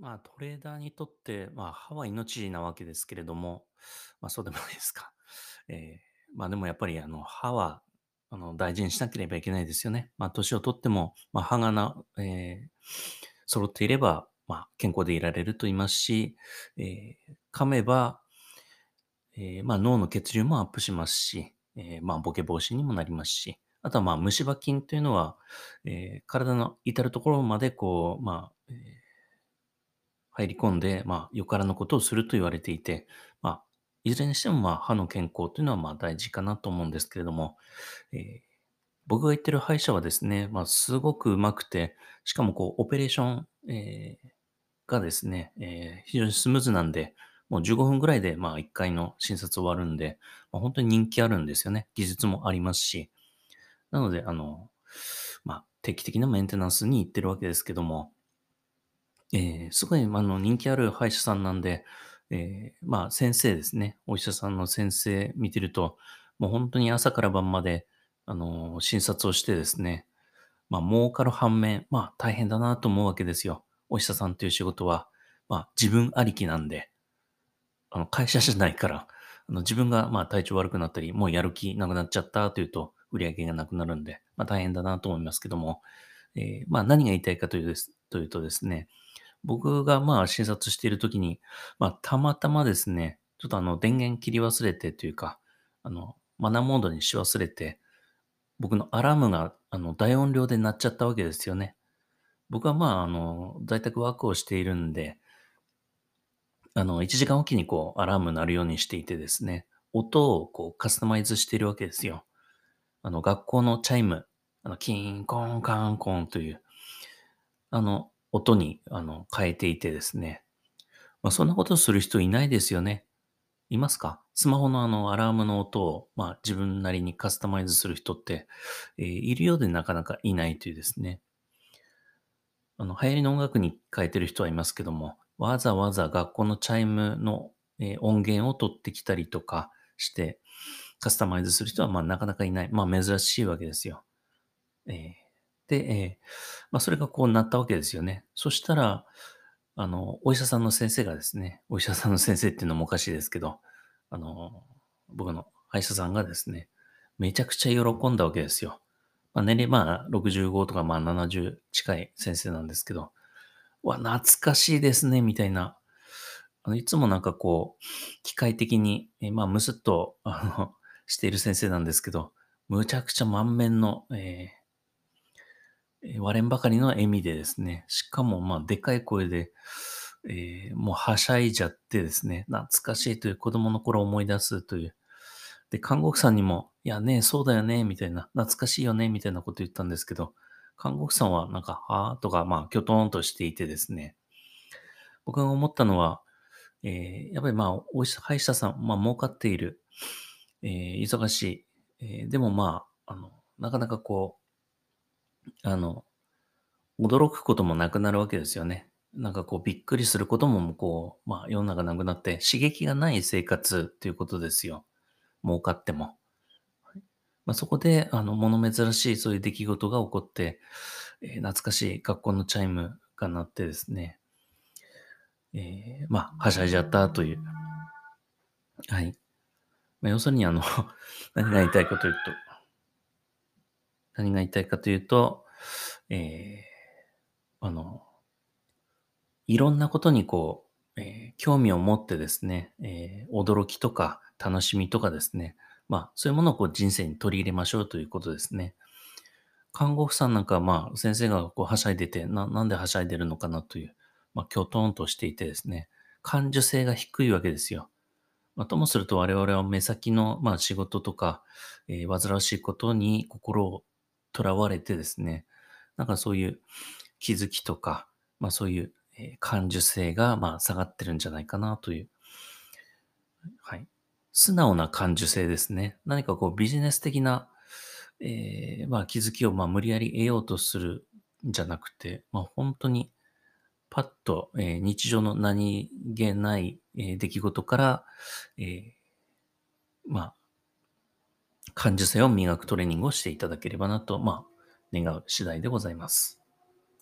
まあ、トレーダーにとって、まあ、歯は命なわけですけれども、まあ、そうでもないですか。えーまあ、でもやっぱり、あの、歯は、あの、大事にしなければいけないですよね。まあ、年をとっても、まあ、歯がな、えー揃っていれば、まあ、健康でいられると言いますし、えー噛めば、えーまあ、脳の血流もアップしますし、えーまあ、ボケ防止にもなりますし、あとは、まあ、虫歯菌というのは、えー体の至るところまで、こう、まあ、えー入り込んで、まあ、よからぬことをすると言われていて、まあ、いずれにしても、まあ、歯の健康というのは、まあ、大事かなと思うんですけれども、えー僕が行ってる歯医者はですね、まあ、すごくうまくて、しかも、こう、オペレーション、えーがですね、えー非常にスムーズなんで、もう15分ぐらいで、まあ、1回の診察終わるんで、まあ、本当に人気あるんですよね。技術もありますし。なので、あの、まあ、定期的なメンテナンスに行ってるわけですけども、えーすごい、あの、人気ある歯医者さんなんで、えーまあ、先生ですね。お医者さんの先生見てると、もう本当に朝から晩まで、あの、診察をしてですね、まあ、儲かる反面、まあ、大変だなと思うわけですよ。お医者さんという仕事は、まあ、自分ありきなんで、あの、会社じゃないから、あの自分が、まあ、体調悪くなったり、もうやる気なくなっちゃったというと、売り上げがなくなるんで、まあ、大変だなと思いますけども、えーまあ、何が言いたいかというですというとですね、僕がまあ診察しているときに、まあたまたまですね、ちょっとあの電源切り忘れてというか、あのマナーモードにし忘れて、僕のアラームがあの大音量で鳴っちゃったわけですよね。僕はまああの在宅ワークをしているんで、あの1時間おきにこうアラーム鳴るようにしていてですね、音をこうカスタマイズしているわけですよ。あの学校のチャイム、あのキーンコーンカーンコーンという、あの音にあの変えていてですね、まあ、そんなことする人いないですよね。いますか？スマホのあのアラームの音を、まあ、自分なりにカスタマイズする人って、えーいるようでなかなかいないというですね。あの、流行りの音楽に変えてる人はいますけども、わざわざ学校のチャイムの、え音源を取ってきたりとかして、カスタマイズする人はまあなかなかいない。まあ珍しいわけですよ。えーで、えまあそれがこうなったわけですよね。そしたら、あの、お医者さんの先生がですね、お医者さんの先生っていうのもおかしいですけど、あの、僕の歯医者さんがですね、めちゃくちゃ喜んだわけですよ。まあ、年齢まあ65とかまあ70近い先生なんですけど、わ、懐かしいですね、みたいな。あのいつもなんかこう、機械的に、えまあ、むすっと、あの、している先生なんですけど、むちゃくちゃ満面の、えーえーえ割れんばかりの笑みでですね、しかもまあでかい声で、えーもうはしゃいじゃってですね、懐かしいという子供の頃を思い出すという。で、看護婦さんにも、いやね、そうだよね、みたいな、懐かしいよね、みたいなこと言ったんですけど、看護婦さんはなんか、はぁとか、まあ、きょとんとしていてですね、僕が思ったのは、えーやっぱりまあ、お医者、歯医者さん、まあ、儲かっている、えー忙しい、えーでもまあ、あの、なかなかこう、あの、驚くこともなくなるわけですよね。なんかこう、びっくりすることも、こう、まあ、世の中なくなって、刺激がない生活っていうことですよ。儲かっても。まあ、そこで、あの、物珍しいそういう出来事が起こって、えー懐かしい学校のチャイムが鳴ってですね、えーまあ、はしゃいじゃったという。はい。まあ、要するに、あの、何が言いたいかというと、何が言いたいかというと、えーあの、いろんなことにこう、えー興味を持ってですね、えー驚きとか楽しみとかですね、まあ、そういうものをこう人生に取り入れましょうということですね。看護婦さんなんか、まあ、先生がこうはしゃいでて、な、なんではしゃいでるのかなという、まあ、きょとんとしていてですね、感受性が低いわけですよ。まあ、ともすると我々は目先の、まあ、仕事とか、えー煩わしいことに心をとらわれてですね、なんかそういう気づきとか、まあそういう、感受性が、まあ下がってるんじゃないかなという。はい。素直な感受性ですね。何かこうビジネス的な、えーまあ気づきをまあ無理やり得ようとするんじゃなくて、まあ本当にパッと、えー日常の何気ない、えー出来事から、えーまあ感受性を磨くトレーニングをしていただければなと、まあ願う次第でございます。